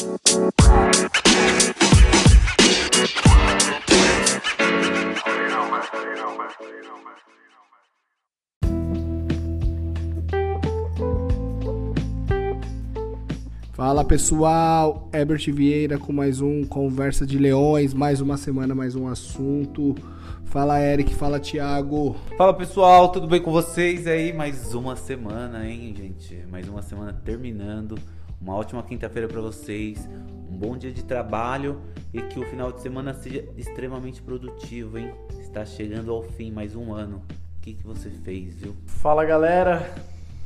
Fala pessoal, Herbert Vieira com mais um Conversa de Leões, mais uma semana, mais um assunto. Fala Eric, fala Thiago. Fala pessoal, tudo bem com vocês aí? Mais uma semana, hein, gente? Mais uma semana terminando. Uma ótima quinta-feira para vocês, um bom dia de trabalho e que o final de semana seja extremamente produtivo, hein? Está chegando ao fim mais um ano. O que, que você fez, viu? Fala galera,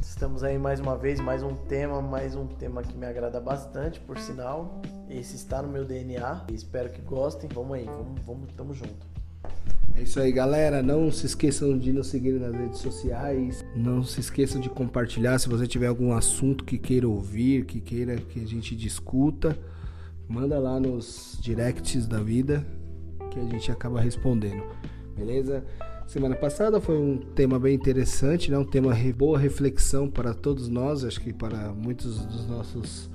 Estamos aí mais uma vez, mais um tema, mais um tema que me agrada bastante, por sinal. Esse está no meu DNA. Espero que gostem. Vamos aí, vamos, vamos, tamo junto. É isso aí, galera. Não se esqueçam de nos seguir nas redes sociais. Não se esqueçam de compartilhar. Se você tiver algum assunto que queira ouvir, que queira que a gente discuta, manda lá nos directs da vida que a gente acaba respondendo. Beleza? Semana passada foi um tema bem interessante, né? um tema de boa reflexão para todos nós, acho que para muitos dos nossos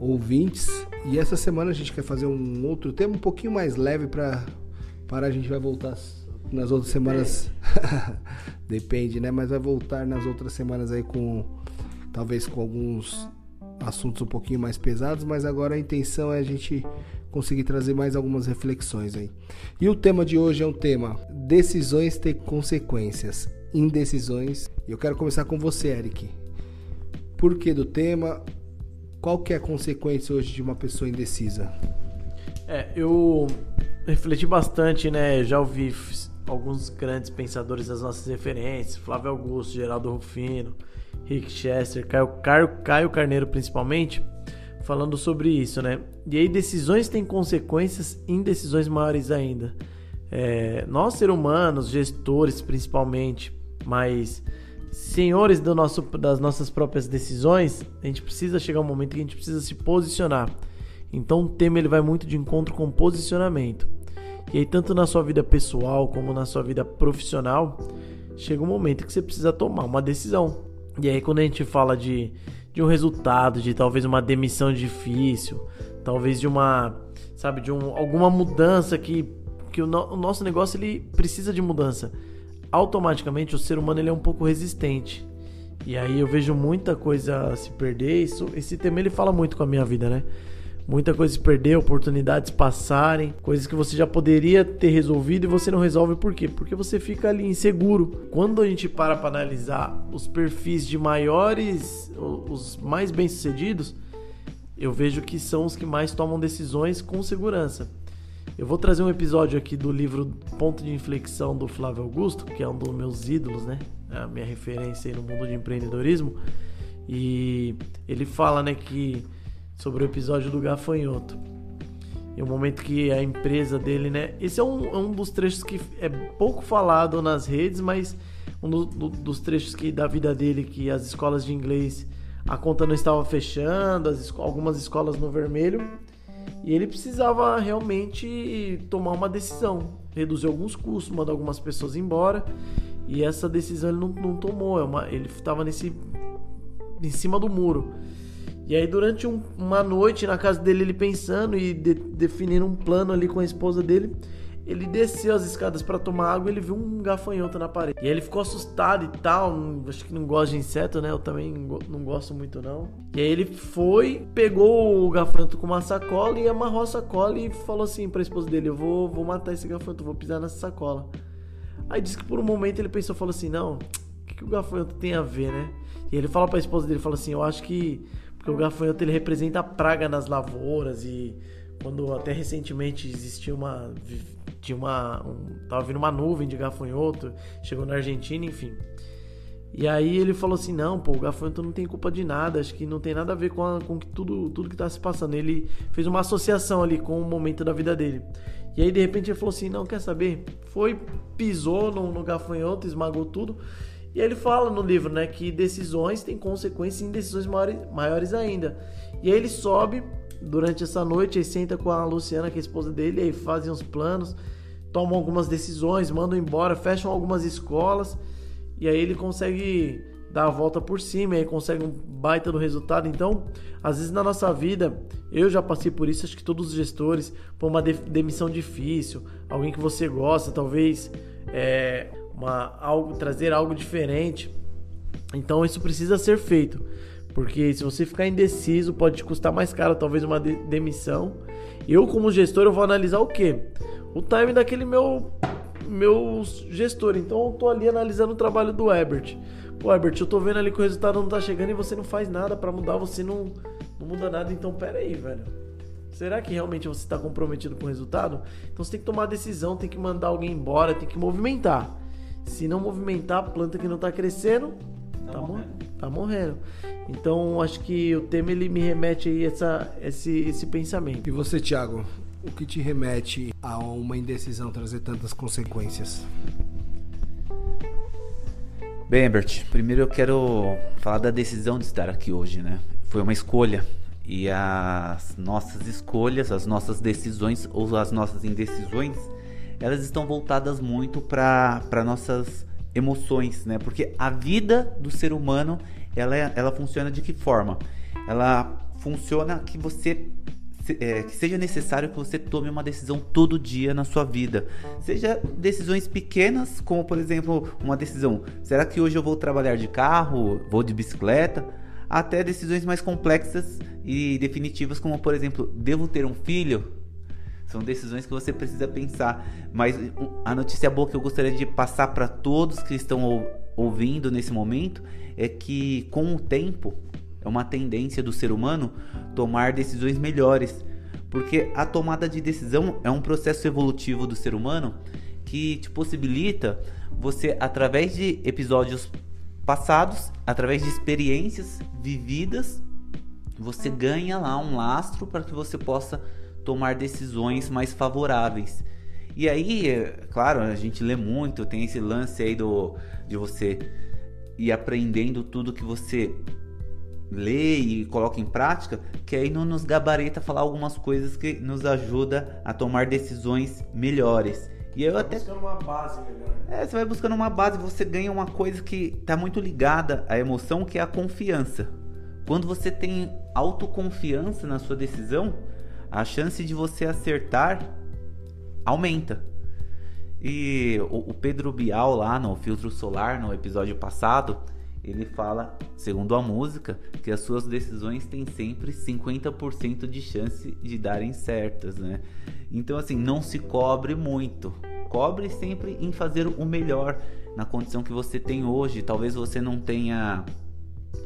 ouvintes. E essa semana a gente quer fazer um outro tema um pouquinho mais leve para para a gente vai voltar nas outras semanas. Depende, né? Mas vai voltar nas outras semanas aí com talvez com alguns assuntos um pouquinho mais pesados, mas agora a intenção é a gente conseguir trazer mais algumas reflexões aí. E o tema de hoje é um tema: decisões têm consequências, indecisões. E eu quero começar com você, Eric. Por que do tema? Qual que é a consequência hoje de uma pessoa indecisa? É, eu refleti bastante, né? Já ouvi alguns grandes pensadores das nossas referências, Flávio Augusto, Geraldo Rufino, Rick Chester, Caio, Caio, Caio Carneiro principalmente, falando sobre isso, né? E aí decisões têm consequências, indecisões maiores ainda. É, nós, seres humanos, gestores principalmente, mas senhores do nosso, das nossas próprias decisões, a gente precisa chegar um momento que a gente precisa se posicionar. Então o tema ele vai muito de encontro com posicionamento. E aí, tanto na sua vida pessoal como na sua vida profissional, chega um momento que você precisa tomar uma decisão. E aí, quando a gente fala de, de um resultado, de talvez uma demissão difícil, talvez de uma, sabe, de um, alguma mudança que, que o, no, o nosso negócio ele precisa de mudança. Automaticamente o ser humano ele é um pouco resistente. E aí eu vejo muita coisa se perder. Isso, esse tema ele fala muito com a minha vida, né? Muita coisa se perder, oportunidades passarem, coisas que você já poderia ter resolvido e você não resolve por quê? Porque você fica ali inseguro. Quando a gente para para analisar os perfis de maiores, os mais bem-sucedidos, eu vejo que são os que mais tomam decisões com segurança. Eu vou trazer um episódio aqui do livro Ponto de Inflexão do Flávio Augusto, que é um dos meus ídolos, né? É a minha referência no mundo de empreendedorismo. E ele fala, né, que sobre o episódio do gafanhoto. E o momento que a empresa dele, né? Esse é um, é um dos trechos que é pouco falado nas redes, mas um do, do, dos trechos que da vida dele que as escolas de inglês a conta não estava fechando, as, algumas escolas no vermelho, e ele precisava realmente tomar uma decisão, reduzir alguns custos, mandar algumas pessoas embora, e essa decisão ele não, não tomou, é uma, ele estava nesse em cima do muro. E aí, durante um, uma noite na casa dele, ele pensando e de, definindo um plano ali com a esposa dele, ele desceu as escadas para tomar água e ele viu um gafanhoto na parede. E aí ele ficou assustado e tal. Acho que não gosta de inseto, né? Eu também não gosto muito, não. E aí ele foi, pegou o gafanhoto com uma sacola e amarrou a sacola e falou assim pra esposa dele: Eu vou, vou matar esse gafanhoto, vou pisar nessa sacola. Aí disse que por um momento ele pensou, falou assim: Não, o que, que o gafanhoto tem a ver, né? E ele fala pra esposa dele: Fala assim, Eu acho que porque o gafanhoto ele representa a praga nas lavouras e quando até recentemente existia uma tinha uma um, tava vindo uma nuvem de gafanhoto, chegou na Argentina, enfim. E aí ele falou assim: "Não, pô, o gafanhoto não tem culpa de nada, acho que não tem nada a ver com, a, com tudo tudo que tá se passando". Ele fez uma associação ali com o momento da vida dele. E aí de repente ele falou assim: "Não, quer saber? Foi, pisou no, no gafanhoto, esmagou tudo". E ele fala no livro, né, que decisões têm consequências em decisões maiores, maiores ainda. E aí ele sobe durante essa noite, aí senta com a Luciana, que é a esposa dele, aí fazem os planos, tomam algumas decisões, mandam embora, fecham algumas escolas. E aí ele consegue dá a volta por cima aí consegue um baita do resultado. Então, às vezes na nossa vida, eu já passei por isso, acho que todos os gestores, por uma demissão difícil, alguém que você gosta, talvez é, uma, algo, trazer algo diferente. Então isso precisa ser feito. Porque se você ficar indeciso, pode te custar mais caro, talvez uma de demissão. Eu, como gestor, eu vou analisar o quê? O time daquele meu meu gestor. Então eu tô ali analisando o trabalho do Ebert. Pô, Ebert, eu tô vendo ali que o resultado não tá chegando e você não faz nada para mudar, você não, não muda nada. Então pera aí, velho. Será que realmente você está comprometido com o resultado? Então você tem que tomar decisão, tem que mandar alguém embora, tem que movimentar. Se não movimentar, a planta que não está crescendo, tá, tá morrendo. tá morrendo. Então acho que o tema ele me remete aí essa, esse, esse pensamento. E você, Thiago? O que te remete a uma indecisão trazer tantas consequências? Bem, Herbert, primeiro eu quero falar da decisão de estar aqui hoje, né? Foi uma escolha. E as nossas escolhas, as nossas decisões ou as nossas indecisões, elas estão voltadas muito para nossas emoções, né? Porque a vida do ser humano, ela, ela funciona de que forma? Ela funciona que você é, que seja necessário que você tome uma decisão todo dia na sua vida. Seja decisões pequenas, como por exemplo, uma decisão: será que hoje eu vou trabalhar de carro, vou de bicicleta? até decisões mais complexas e definitivas, como por exemplo, devo ter um filho? São decisões que você precisa pensar. Mas a notícia boa que eu gostaria de passar para todos que estão ouvindo nesse momento é que com o tempo é uma tendência do ser humano tomar decisões melhores, porque a tomada de decisão é um processo evolutivo do ser humano que te possibilita você através de episódios passados, através de experiências vividas, você ganha lá um lastro para que você possa tomar decisões mais favoráveis. E aí, é, claro, a gente lê muito, tem esse lance aí do de você ir aprendendo tudo que você lê e coloca em prática, que aí não nos gabarita falar algumas coisas que nos ajuda a tomar decisões melhores. E eu até buscando uma base melhor. É, você vai buscando uma base, você ganha uma coisa que está muito ligada à emoção, que é a confiança. Quando você tem autoconfiança na sua decisão, a chance de você acertar aumenta. E o, o Pedro Bial lá no Filtro Solar, no episódio passado, ele fala, segundo a música, que as suas decisões têm sempre 50% de chance de darem certas, né? Então assim, não se cobre muito. Cobre sempre em fazer o melhor na condição que você tem hoje. Talvez você não tenha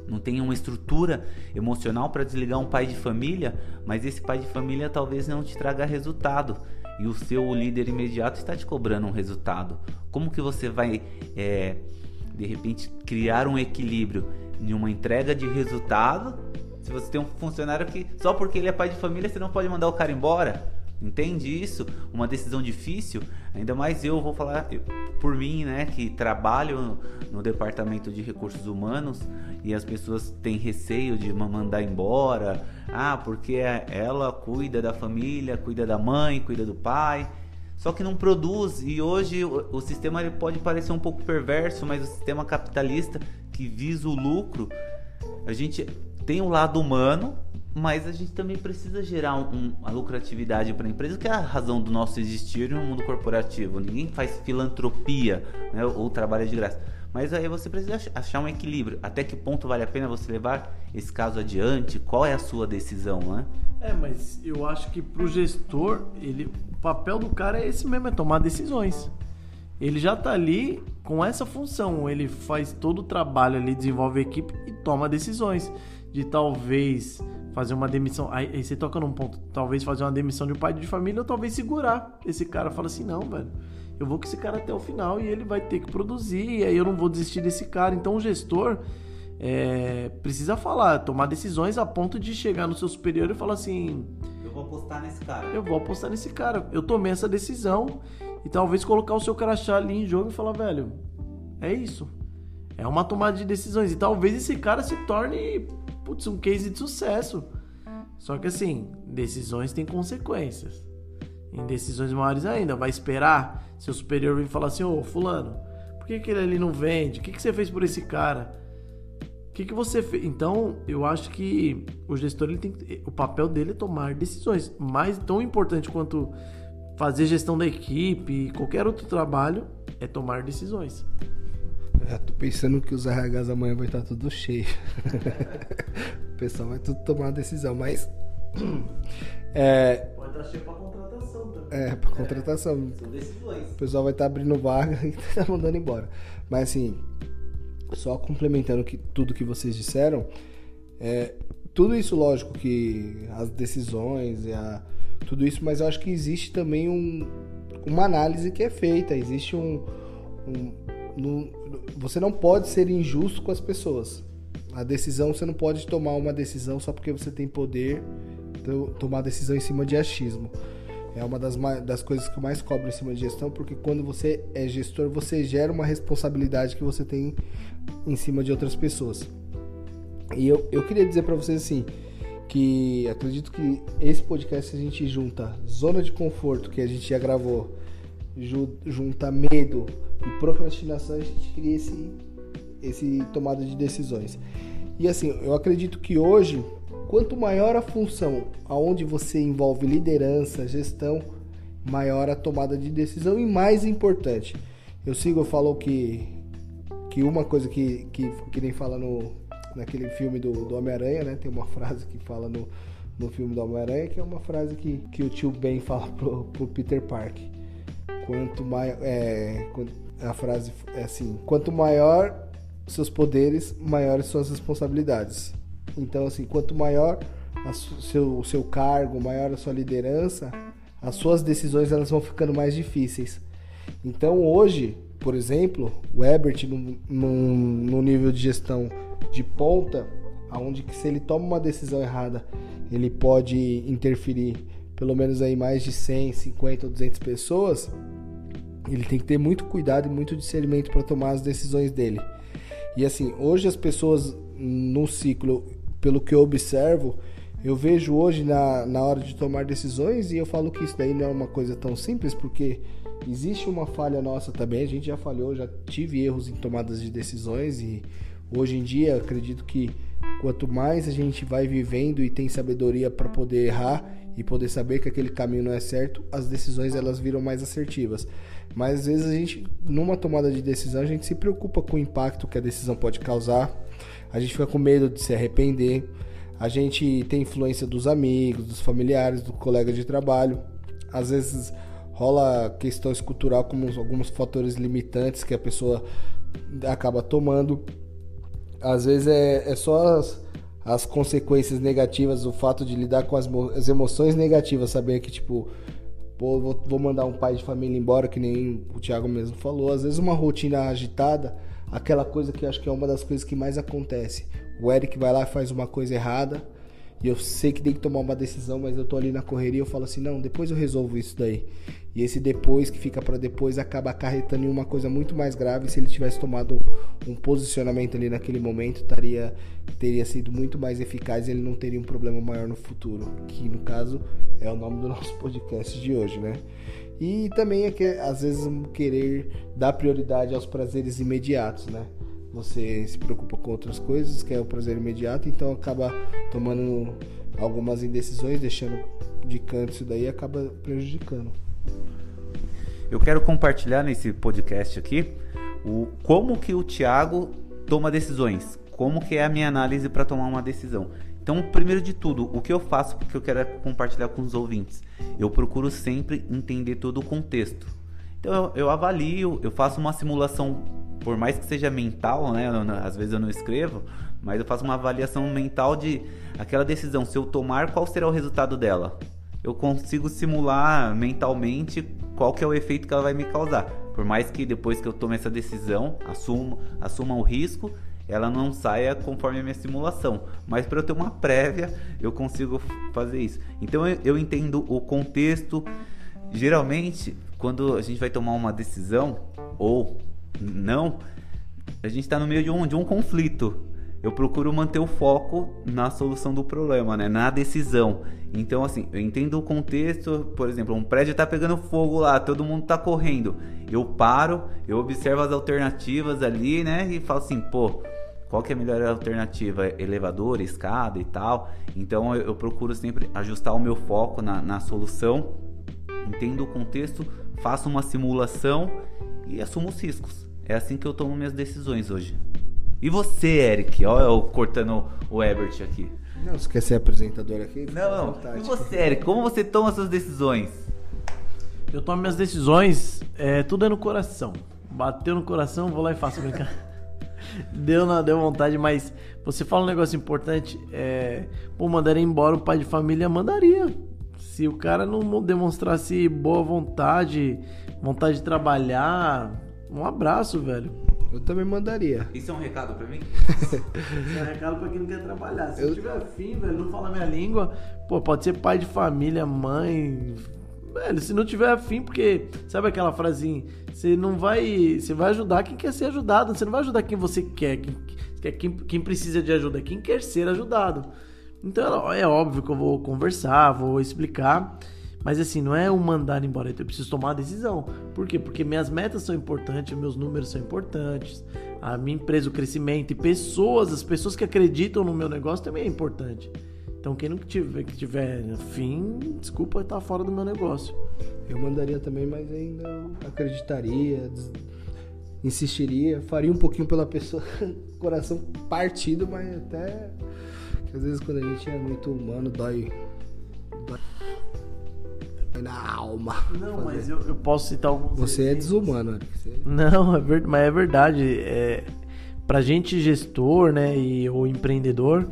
não tenha uma estrutura emocional para desligar um pai de família, mas esse pai de família talvez não te traga resultado e o seu líder imediato está te cobrando um resultado. Como que você vai é, de repente criar um equilíbrio em uma entrega de resultado. Se você tem um funcionário que só porque ele é pai de família você não pode mandar o cara embora, entende isso? Uma decisão difícil. Ainda mais eu vou falar por mim, né, que trabalho no, departamento de recursos humanos e as pessoas têm receio de mandar embora. Ah, porque ela cuida da família, cuida da mãe, cuida do pai só que não produz. E hoje o, o sistema ele pode parecer um pouco perverso, mas o sistema capitalista que visa o lucro, a gente tem o lado humano, mas a gente também precisa gerar um, uma lucratividade para a empresa, que é a razão do nosso existir no mundo corporativo. Ninguém faz filantropia né, ou trabalha de graça. Mas aí você precisa achar um equilíbrio. Até que ponto vale a pena você levar esse caso adiante? Qual é a sua decisão, né? É, mas eu acho que pro gestor, ele, o papel do cara é esse mesmo, é tomar decisões. Ele já tá ali com essa função, ele faz todo o trabalho ali, desenvolve a equipe e toma decisões de talvez fazer uma demissão. Aí, você toca num ponto, talvez fazer uma demissão de um pai de família ou talvez segurar. Esse cara fala assim: "Não, velho, eu vou com esse cara até o final e ele vai ter que produzir, e aí eu não vou desistir desse cara". Então o gestor é, precisa falar, tomar decisões a ponto de chegar no seu superior e falar assim: Eu vou apostar nesse cara. Eu vou apostar nesse cara. Eu tomei essa decisão e talvez colocar o seu crachá ali em jogo e falar: velho, é isso. É uma tomada de decisões. E talvez esse cara se torne putz, um case de sucesso. Só que assim, decisões têm consequências. Em decisões maiores ainda, vai esperar seu superior vir falar assim: Ô, Fulano, por que, que ele ali não vende? O que, que você fez por esse cara? que, que você fez? Então, eu acho que o gestor ele tem o papel dele é tomar decisões. Mais tão importante quanto fazer gestão da equipe, qualquer outro trabalho, é tomar decisões. Eu tô pensando que os RHs amanhã vai estar tudo cheio. o pessoal vai tudo tomar uma decisão, mas. É, Pode estar cheio para contratação também. É, contratação. É, são decisões. O pessoal vai estar abrindo vaga e tá mandando embora. Mas assim, só complementando que, tudo que vocês disseram, é, tudo isso, lógico, que as decisões, a, tudo isso, mas eu acho que existe também um, uma análise que é feita, existe um, um, um. Você não pode ser injusto com as pessoas. A decisão, você não pode tomar uma decisão só porque você tem poder, então, tomar decisão em cima de achismo. É uma das, das coisas que eu mais cobro em cima de gestão, porque quando você é gestor, você gera uma responsabilidade que você tem em cima de outras pessoas. E eu, eu queria dizer para vocês assim, que acredito que esse podcast a gente junta zona de conforto que a gente já gravou, junta medo e procrastinação, a gente cria esse, esse tomada de decisões. E assim, eu acredito que hoje Quanto maior a função aonde você envolve liderança, gestão, maior a tomada de decisão e mais importante. Eu sigo, falou que que uma coisa que, que, que nem fala no, naquele filme do, do Homem-Aranha, né? Tem uma frase que fala no, no filme do Homem-Aranha, que é uma frase que, que o tio Ben fala pro, pro Peter Parker. Quanto maior. É, a frase é assim: quanto maior seus poderes, maiores suas responsabilidades. Então, assim, quanto maior o seu, seu cargo, maior a sua liderança, as suas decisões elas vão ficando mais difíceis. Então, hoje, por exemplo, o Ebert, no nível de gestão de ponta, aonde que se ele toma uma decisão errada, ele pode interferir pelo menos aí mais de 100, 50 ou 200 pessoas, ele tem que ter muito cuidado e muito discernimento para tomar as decisões dele. E assim, hoje as pessoas no ciclo pelo que eu observo, eu vejo hoje na, na hora de tomar decisões e eu falo que isso daí não é uma coisa tão simples porque existe uma falha nossa também, a gente já falhou, já tive erros em tomadas de decisões e hoje em dia acredito que quanto mais a gente vai vivendo e tem sabedoria para poder errar e poder saber que aquele caminho não é certo, as decisões elas viram mais assertivas. Mas às vezes a gente, numa tomada de decisão, a gente se preocupa com o impacto que a decisão pode causar a gente fica com medo de se arrepender, a gente tem influência dos amigos, dos familiares, do colega de trabalho. Às vezes rola questões cultural como alguns fatores limitantes que a pessoa acaba tomando. Às vezes é, é só as, as consequências negativas, o fato de lidar com as, as emoções negativas, saber que tipo, pô, vou, vou mandar um pai de família embora, que nem o Thiago mesmo falou. Às vezes uma rotina agitada aquela coisa que eu acho que é uma das coisas que mais acontece. O Eric vai lá e faz uma coisa errada, e eu sei que tem que tomar uma decisão, mas eu tô ali na correria, eu falo assim: "Não, depois eu resolvo isso daí". E esse depois que fica para depois acaba acarretando em uma coisa muito mais grave. Se ele tivesse tomado um posicionamento ali naquele momento, taria, teria sido muito mais eficaz e ele não teria um problema maior no futuro, que no caso é o nome do nosso podcast de hoje, né? E também é que às vezes querer dar prioridade aos prazeres imediatos, né? Você se preocupa com outras coisas, que é o prazer imediato, então acaba tomando algumas indecisões, deixando de canto isso daí acaba prejudicando. Eu quero compartilhar nesse podcast aqui o como que o Thiago toma decisões, como que é a minha análise para tomar uma decisão. Então, primeiro de tudo, o que eu faço porque eu quero compartilhar com os ouvintes? Eu procuro sempre entender todo o contexto. Então, eu, eu avalio, eu faço uma simulação, por mais que seja mental, né? Às vezes eu não escrevo, mas eu faço uma avaliação mental de aquela decisão. Se eu tomar, qual será o resultado dela? Eu consigo simular mentalmente qual que é o efeito que ela vai me causar. Por mais que depois que eu tome essa decisão, assuma, assuma o risco ela não saia conforme a minha simulação. Mas para eu ter uma prévia, eu consigo fazer isso. Então eu, eu entendo o contexto. Geralmente, quando a gente vai tomar uma decisão ou não, a gente está no meio de um, de um conflito. Eu procuro manter o foco na solução do problema, né? na decisão. Então, assim, eu entendo o contexto. Por exemplo, um prédio está pegando fogo lá, todo mundo está correndo. Eu paro, eu observo as alternativas ali, né? E falo assim, pô, qual que é a melhor alternativa? Elevador, escada e tal. Então eu, eu procuro sempre ajustar o meu foco na, na solução, entendo o contexto, faço uma simulação e assumo os riscos. É assim que eu tomo minhas decisões hoje. E você, Eric? Olha eu cortando o Ebert aqui. Não, você quer ser apresentador aqui? Não, não. E você, Eric? Como você toma suas decisões? Eu tomo minhas decisões, é, tudo é no coração. Bateu no coração, vou lá e faço brincar. deu, não, deu vontade, mas você fala um negócio importante. É, pô, mandaria embora o pai de família, mandaria. Se o cara não demonstrasse boa vontade, vontade de trabalhar, um abraço, velho. Eu também mandaria. Isso é um recado pra mim? Isso é um recado pra quem não quer trabalhar. Se eu... tiver afim, velho, não falar minha língua, pô, pode ser pai de família, mãe. Velho, se não tiver afim, porque sabe aquela frasinha? Você não vai. Você vai ajudar quem quer ser ajudado. Você não vai ajudar quem você quer. Quem, quem, quem precisa de ajuda, quem quer ser ajudado. Então é óbvio que eu vou conversar, vou explicar. Mas assim, não é o mandar embora, eu preciso tomar a decisão. Por quê? Porque minhas metas são importantes, meus números são importantes, a minha empresa, o crescimento e pessoas, as pessoas que acreditam no meu negócio também é importante. Então quem não tiver, que tiver fim, desculpa, tá fora do meu negócio. Eu mandaria também, mas ainda acreditaria, insistiria, faria um pouquinho pela pessoa, coração partido, mas até às vezes quando a gente é muito humano dói, dói na alma. Não, fazer. mas eu, eu, posso citar alguns. Você exemplos. é desumano, Você... Não, é ver, mas é verdade. É, pra gente gestor, né, e o empreendedor,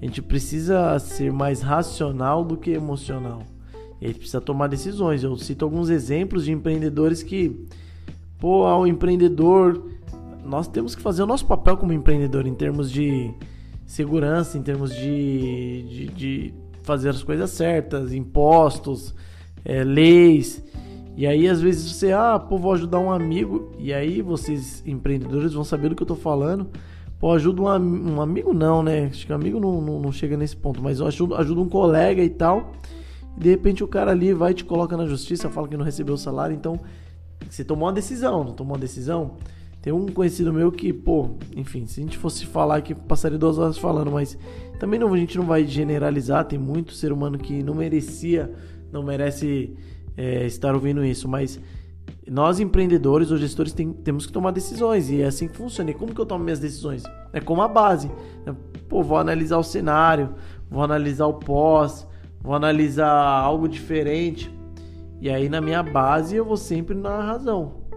a gente precisa ser mais racional do que emocional. E a gente precisa tomar decisões. Eu cito alguns exemplos de empreendedores que, pô, ao empreendedor, nós temos que fazer o nosso papel como empreendedor em termos de segurança, em termos de, de, de fazer as coisas certas, impostos, é, leis. E aí, às vezes, você, ah, pô, vou ajudar um amigo. E aí, vocês, empreendedores, vão saber do que eu tô falando. Pô, ajuda um, um amigo, não, né? Acho que amigo não, não, não, chega nesse ponto, mas eu ajudo, ajudo um colega e tal. E de repente o cara ali vai te coloca na justiça, fala que não recebeu o salário. Então, você tomou uma decisão, não tomou uma decisão? Tem um conhecido meu que, pô, enfim, se a gente fosse falar aqui, passaria duas horas falando, mas também não, a gente não vai generalizar. Tem muito ser humano que não merecia não merece é, estar ouvindo isso, mas nós empreendedores ou gestores tem, temos que tomar decisões e é assim que funciona. E como que eu tomo minhas decisões? É como a base. Pô, vou analisar o cenário, vou analisar o pós, vou analisar algo diferente. E aí na minha base eu vou sempre na razão.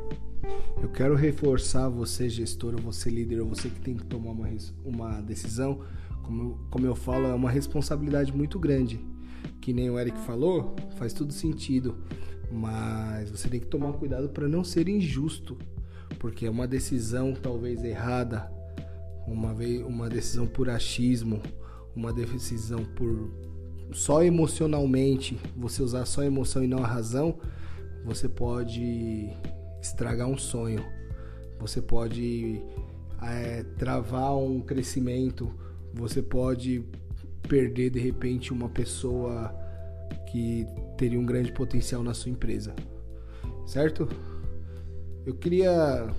Eu quero reforçar você, gestor, ou você líder, ou você que tem que tomar uma, uma decisão. Como, como eu falo, é uma responsabilidade muito grande. Que nem o Eric falou, faz tudo sentido. Mas você tem que tomar cuidado para não ser injusto, porque é uma decisão talvez errada, uma vez uma decisão por achismo, uma decisão por só emocionalmente, você usar só a emoção e não a razão, você pode estragar um sonho, você pode é, travar um crescimento, você pode perder de repente uma pessoa que teria um grande potencial na sua empresa. Certo? Eu queria.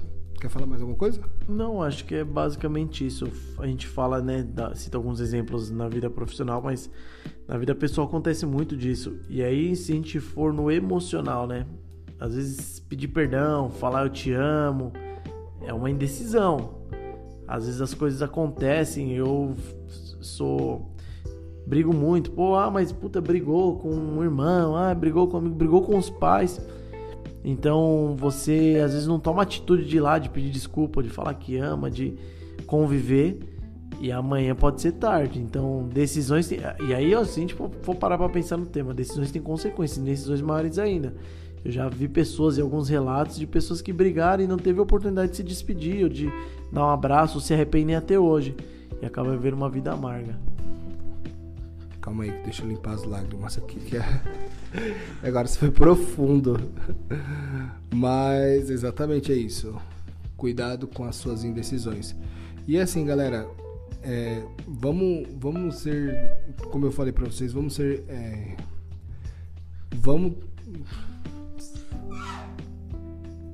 Quer falar mais alguma coisa? Não, acho que é basicamente isso. A gente fala, né, cita alguns exemplos na vida profissional, mas na vida pessoal acontece muito disso. E aí, se a gente for no emocional, né? Às vezes pedir perdão, falar eu te amo, é uma indecisão. Às vezes as coisas acontecem, eu sou brigo muito. Pô, ah, mas puta, brigou com um irmão, ah, brigou com amigo, brigou com os pais. Então você às vezes não toma atitude de ir lá, de pedir desculpa, de falar que ama, de conviver. E amanhã pode ser tarde. Então, decisões. E aí, ó, se a gente parar pra pensar no tema, decisões têm consequências, decisões maiores ainda. Eu já vi pessoas e alguns relatos de pessoas que brigaram e não teve oportunidade de se despedir, ou de dar um abraço, ou se arrependem até hoje. E acaba vivendo uma vida amarga. Calma aí, deixa eu limpar as lágrimas aqui. Que é... Agora você foi profundo. Mas exatamente é isso. Cuidado com as suas indecisões. E assim, galera, é, vamos, vamos ser, como eu falei para vocês, vamos ser, é, vamos.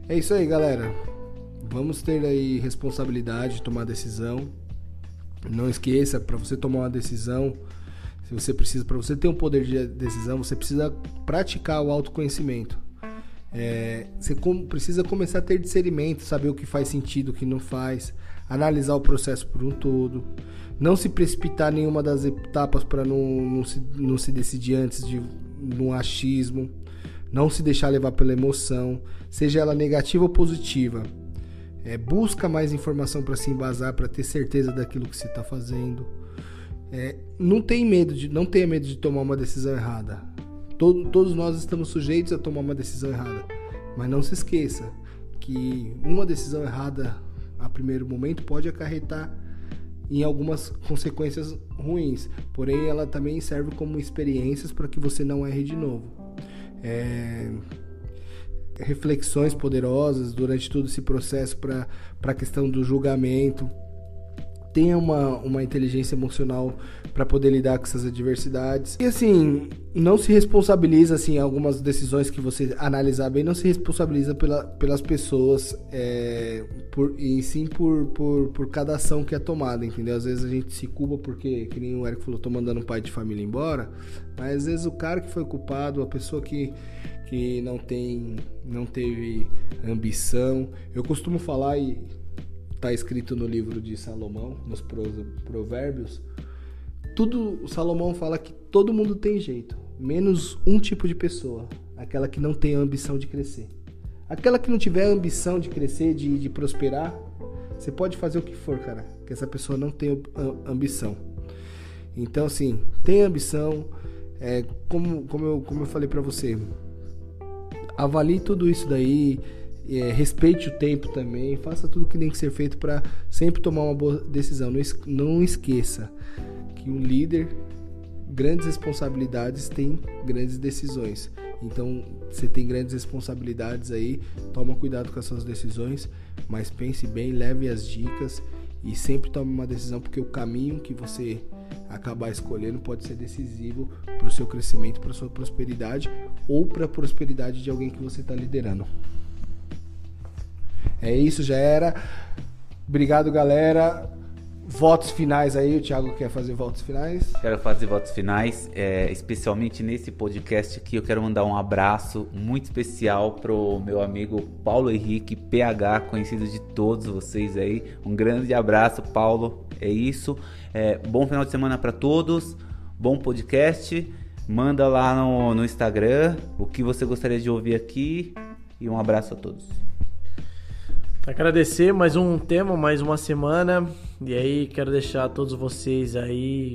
É isso aí, galera. Vamos ter aí responsabilidade, tomar decisão, Não esqueça, para você tomar uma decisão, se você precisa, para você ter um poder de decisão, você precisa praticar o autoconhecimento. É, você com, precisa começar a ter discernimento, saber o que faz sentido, o que não faz, analisar o processo por um todo, não se precipitar nenhuma das etapas para não, não, se, não se decidir antes de um achismo, não se deixar levar pela emoção, seja ela negativa ou positiva. É, busca mais informação para se embasar, para ter certeza daquilo que você está fazendo. É, não tem medo de, não tenha medo de tomar uma decisão errada. Todo, todos nós estamos sujeitos a tomar uma decisão errada, mas não se esqueça que uma decisão errada a primeiro momento pode acarretar em algumas consequências ruins, porém ela também serve como experiências para que você não erre de novo. É, reflexões poderosas durante todo esse processo para a questão do julgamento. Tenha uma, uma inteligência emocional para poder lidar com essas adversidades. E assim, não se responsabiliza assim algumas decisões que você analisar bem, não se responsabiliza pela, pelas pessoas é, por, e sim por, por, por cada ação que é tomada, entendeu? Às vezes a gente se culpa porque, que nem o Eric falou, tô mandando um pai de família embora, mas às vezes o cara que foi culpado, a pessoa que, que não tem não teve ambição. Eu costumo falar e tá escrito no livro de Salomão, nos provérbios, tudo Salomão fala que todo mundo tem jeito, menos um tipo de pessoa, aquela que não tem a ambição de crescer. Aquela que não tiver a ambição de crescer, de, de prosperar, você pode fazer o que for, cara, que essa pessoa não tem ambição. Então, assim, tem ambição, é, como, como, eu, como eu falei para você, avalie tudo isso daí, é, respeite o tempo também, faça tudo que tem que ser feito para sempre tomar uma boa decisão. Não, não esqueça que um líder, grandes responsabilidades tem grandes decisões. Então, você tem grandes responsabilidades aí, toma cuidado com as suas decisões, mas pense bem, leve as dicas e sempre tome uma decisão, porque o caminho que você acabar escolhendo pode ser decisivo para o seu crescimento, para sua prosperidade ou para a prosperidade de alguém que você está liderando. É isso, já era. Obrigado, galera. Votos finais aí, o Thiago quer fazer votos finais? Quero fazer votos finais, é, especialmente nesse podcast aqui. Eu quero mandar um abraço muito especial pro meu amigo Paulo Henrique, PH, conhecido de todos vocês aí. Um grande abraço, Paulo. É isso. É, bom final de semana para todos. Bom podcast. Manda lá no, no Instagram o que você gostaria de ouvir aqui. E um abraço a todos. Agradecer mais um tema, mais uma semana. E aí quero deixar a todos vocês aí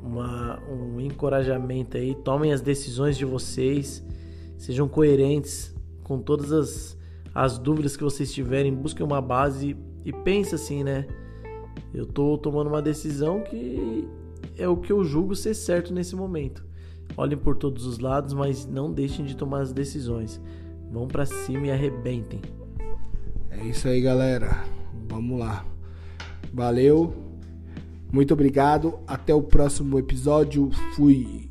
uma, um encorajamento aí. Tomem as decisões de vocês. Sejam coerentes com todas as, as dúvidas que vocês tiverem. Busquem uma base e pense assim, né? Eu tô tomando uma decisão que é o que eu julgo ser certo nesse momento. Olhem por todos os lados, mas não deixem de tomar as decisões. Vão para cima e arrebentem. É isso aí, galera. Vamos lá. Valeu. Muito obrigado. Até o próximo episódio. Fui.